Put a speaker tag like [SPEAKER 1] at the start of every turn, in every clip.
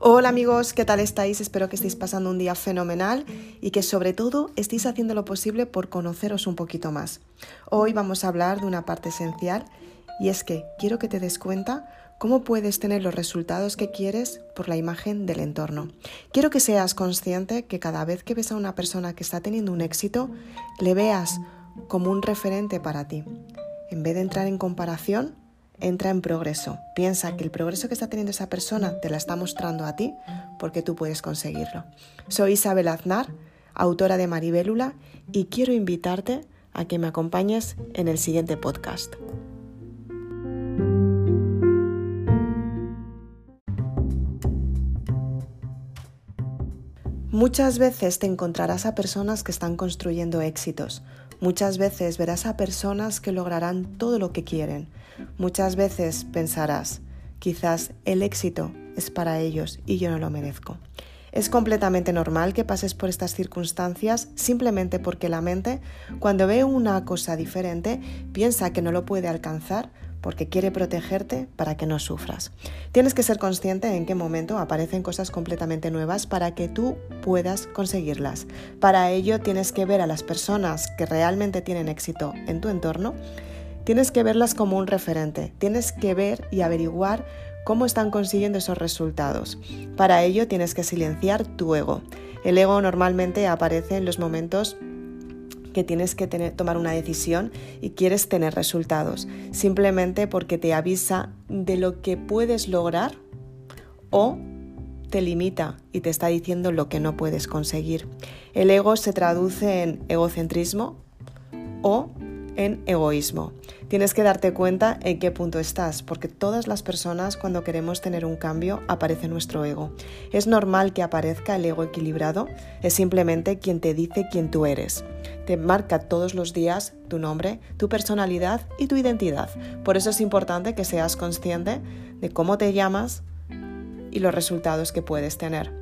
[SPEAKER 1] Hola amigos, ¿qué tal estáis? Espero que estéis pasando un día fenomenal y que sobre todo estéis haciendo lo posible por conoceros un poquito más. Hoy vamos a hablar de una parte esencial y es que quiero que te des cuenta cómo puedes tener los resultados que quieres por la imagen del entorno. Quiero que seas consciente que cada vez que ves a una persona que está teniendo un éxito, le veas como un referente para ti. En vez de entrar en comparación, entra en progreso. Piensa que el progreso que está teniendo esa persona te la está mostrando a ti porque tú puedes conseguirlo. Soy Isabel Aznar, autora de Maribélula, y quiero invitarte a que me acompañes en el siguiente podcast. Muchas veces te encontrarás a personas que están construyendo éxitos. Muchas veces verás a personas que lograrán todo lo que quieren. Muchas veces pensarás, quizás el éxito es para ellos y yo no lo merezco. Es completamente normal que pases por estas circunstancias simplemente porque la mente, cuando ve una cosa diferente, piensa que no lo puede alcanzar porque quiere protegerte para que no sufras. Tienes que ser consciente en qué momento aparecen cosas completamente nuevas para que tú puedas conseguirlas. Para ello tienes que ver a las personas que realmente tienen éxito en tu entorno, tienes que verlas como un referente, tienes que ver y averiguar cómo están consiguiendo esos resultados. Para ello tienes que silenciar tu ego. El ego normalmente aparece en los momentos que tienes que tomar una decisión y quieres tener resultados, simplemente porque te avisa de lo que puedes lograr o te limita y te está diciendo lo que no puedes conseguir. El ego se traduce en egocentrismo o en egoísmo. Tienes que darte cuenta en qué punto estás, porque todas las personas cuando queremos tener un cambio aparece nuestro ego. Es normal que aparezca el ego equilibrado, es simplemente quien te dice quién tú eres. Te marca todos los días tu nombre, tu personalidad y tu identidad. Por eso es importante que seas consciente de cómo te llamas y los resultados que puedes tener.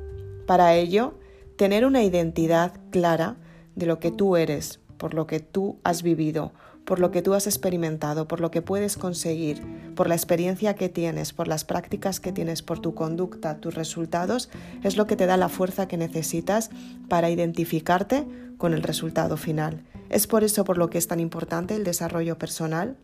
[SPEAKER 1] Para ello, tener una identidad clara de lo que tú eres, por lo que tú has vivido, por lo que tú has experimentado, por lo que puedes conseguir, por la experiencia que tienes, por las prácticas que tienes, por tu conducta, tus resultados, es lo que te da la fuerza que necesitas para identificarte con el resultado final. Es por eso por lo que es tan importante el desarrollo personal,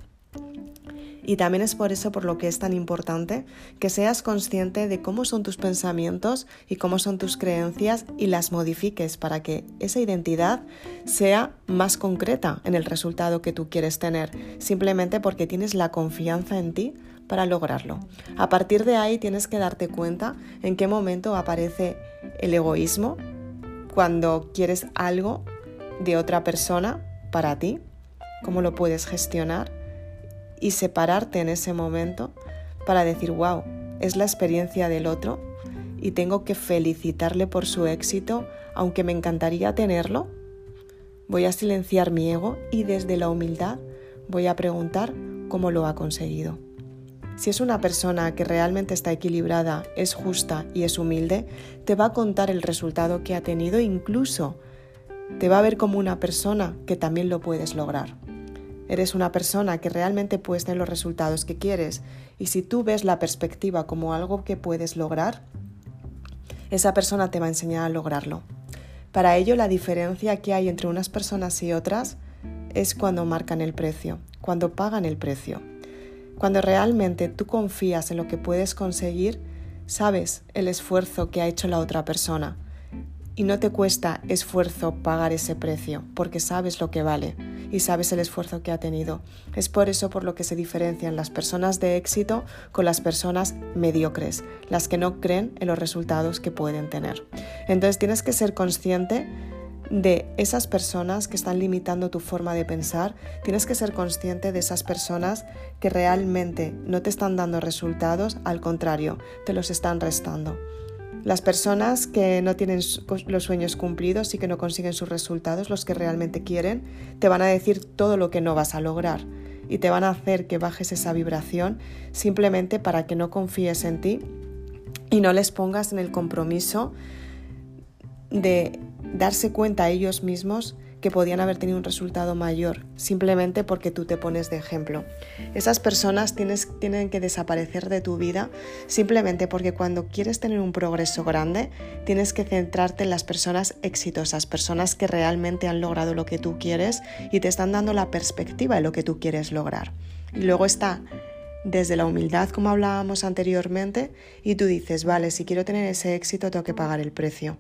[SPEAKER 1] y también es por eso por lo que es tan importante que seas consciente de cómo son tus pensamientos y cómo son tus creencias y las modifiques para que esa identidad sea más concreta en el resultado que tú quieres tener, simplemente porque tienes la confianza en ti para lograrlo. A partir de ahí tienes que darte cuenta en qué momento aparece el egoísmo cuando quieres algo de otra persona para ti, cómo lo puedes gestionar y separarte en ese momento para decir, wow, es la experiencia del otro y tengo que felicitarle por su éxito, aunque me encantaría tenerlo. Voy a silenciar mi ego y desde la humildad voy a preguntar cómo lo ha conseguido. Si es una persona que realmente está equilibrada, es justa y es humilde, te va a contar el resultado que ha tenido incluso te va a ver como una persona que también lo puedes lograr eres una persona que realmente puedes tener los resultados que quieres y si tú ves la perspectiva como algo que puedes lograr, esa persona te va a enseñar a lograrlo. Para ello, la diferencia que hay entre unas personas y otras es cuando marcan el precio, cuando pagan el precio. Cuando realmente tú confías en lo que puedes conseguir, sabes el esfuerzo que ha hecho la otra persona y no te cuesta esfuerzo pagar ese precio porque sabes lo que vale y sabes el esfuerzo que ha tenido. Es por eso por lo que se diferencian las personas de éxito con las personas mediocres, las que no creen en los resultados que pueden tener. Entonces tienes que ser consciente de esas personas que están limitando tu forma de pensar, tienes que ser consciente de esas personas que realmente no te están dando resultados, al contrario, te los están restando. Las personas que no tienen los sueños cumplidos y que no consiguen sus resultados, los que realmente quieren, te van a decir todo lo que no vas a lograr y te van a hacer que bajes esa vibración simplemente para que no confíes en ti y no les pongas en el compromiso de darse cuenta a ellos mismos que podían haber tenido un resultado mayor, simplemente porque tú te pones de ejemplo. Esas personas tienes, tienen que desaparecer de tu vida simplemente porque cuando quieres tener un progreso grande, tienes que centrarte en las personas exitosas, personas que realmente han logrado lo que tú quieres y te están dando la perspectiva de lo que tú quieres lograr. Y luego está desde la humildad, como hablábamos anteriormente, y tú dices, vale, si quiero tener ese éxito tengo que pagar el precio.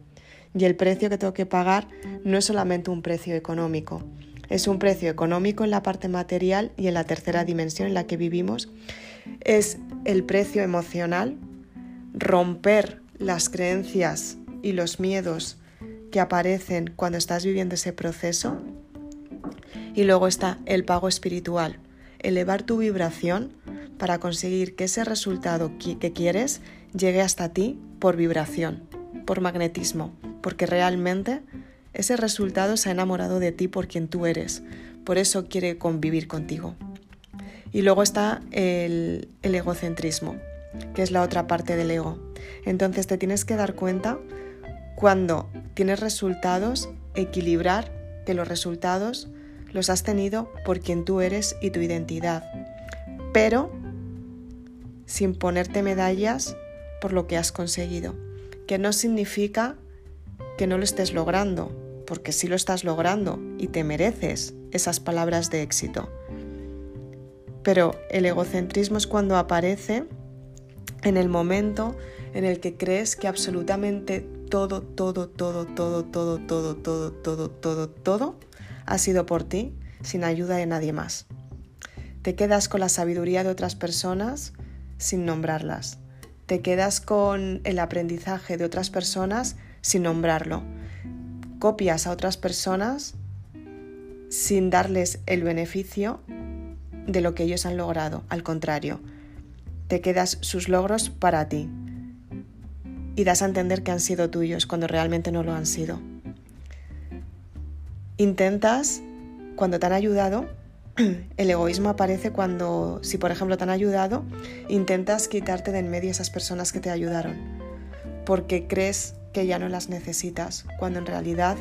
[SPEAKER 1] Y el precio que tengo que pagar no es solamente un precio económico, es un precio económico en la parte material y en la tercera dimensión en la que vivimos. Es el precio emocional, romper las creencias y los miedos que aparecen cuando estás viviendo ese proceso. Y luego está el pago espiritual, elevar tu vibración para conseguir que ese resultado que quieres llegue hasta ti por vibración, por magnetismo, porque realmente ese resultado se ha enamorado de ti por quien tú eres, por eso quiere convivir contigo. Y luego está el, egocentrismo, que es la otra parte del ego. Entonces te tienes que dar cuenta cuando tienes resultados, equilibrar que los resultados los has tenido por quien tú eres y tu identidad, pero sin ponerte medallas por lo que has conseguido, que no significa que no lo estés logrando, porque sí lo estás logrando y te mereces esas palabras de éxito. Pero el egocentrismo es cuando aparece en el momento en el que crees que absolutamente todo, todo, todo, todo, todo, todo, todo, todo, todo, todo ha sido por ti sin ayuda de nadie más. Te quedas con la sabiduría de otras personas sin nombrarlas. Te quedas con el aprendizaje de otras personas sin nombrarlo. Copias a otras personas sin darles el beneficio de lo que ellos han logrado. Al contrario, te quedas sus logros para ti y das a entender que han sido tuyos cuando realmente no lo han sido. Intentas, cuando te han ayudado, el egoísmo aparece cuando, si por ejemplo te han ayudado, intentas quitarte de en medio esas personas que te ayudaron, porque crees que ya no las necesitas, cuando en realidad,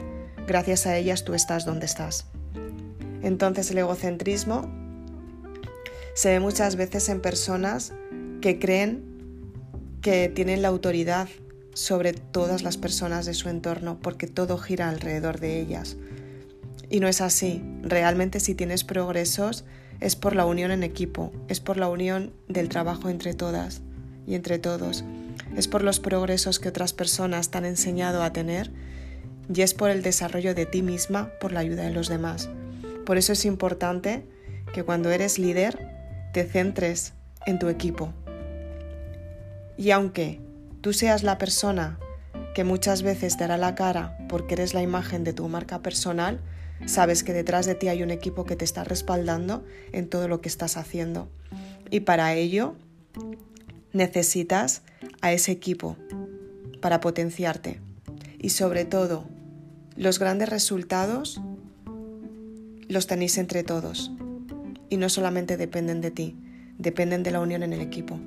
[SPEAKER 1] gracias a ellas, tú estás donde estás. Entonces el egocentrismo se ve muchas veces en personas que creen que tienen la autoridad sobre todas las personas de su entorno porque todo gira alrededor de ellas. Y no es así. Realmente si tienes progresos es por la unión en equipo, es por la unión del trabajo entre todas y entre todos. Es por los progresos que otras personas te han enseñado a tener y es por el desarrollo de ti misma, por la ayuda de los demás. Por eso es importante que cuando eres líder te centres en tu equipo. Y aunque tú seas la persona que muchas veces te hará la cara porque eres la imagen de tu marca personal, Sabes que detrás de ti hay un equipo que te está respaldando en todo lo que estás haciendo. Y para ello necesitas a ese equipo para potenciarte. Y sobre todo, los grandes resultados los tenéis entre todos. Y no solamente dependen de ti, dependen de la unión en el equipo.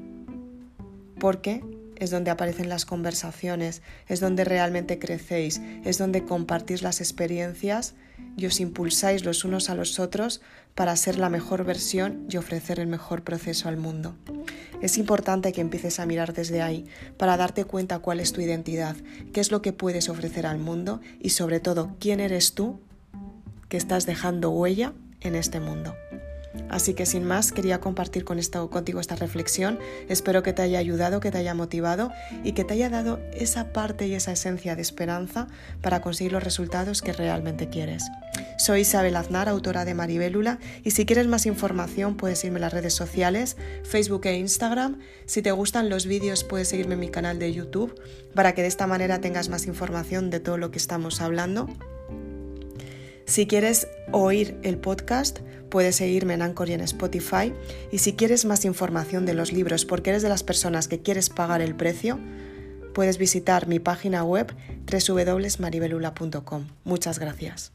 [SPEAKER 1] Porque es donde aparecen las conversaciones, es donde realmente crecéis, es donde compartís las experiencias y os impulsáis los unos a los otros para ser la mejor versión y ofrecer el mejor proceso al mundo. Es importante que empieces a mirar desde ahí para darte cuenta cuál es tu identidad, qué es lo que puedes ofrecer al mundo y sobre todo quién eres tú que estás dejando huella en este mundo. Así que sin más, quería compartir con esto, contigo esta reflexión. Espero que te haya ayudado, que te haya motivado y que te haya dado esa parte y esa esencia de esperanza para conseguir los resultados que realmente quieres. Soy Isabel Aznar, autora de Maribélula, y si quieres más información puedes irme a las redes sociales, Facebook e Instagram. Si te gustan los vídeos puedes seguirme en mi canal de YouTube para que de esta manera tengas más información de todo lo que estamos hablando. Si quieres oír el podcast, puedes seguirme en Anchor y en Spotify. Y si quieres más información de los libros porque eres de las personas que quieres pagar el precio, puedes visitar mi página web www.maribelula.com. Muchas gracias.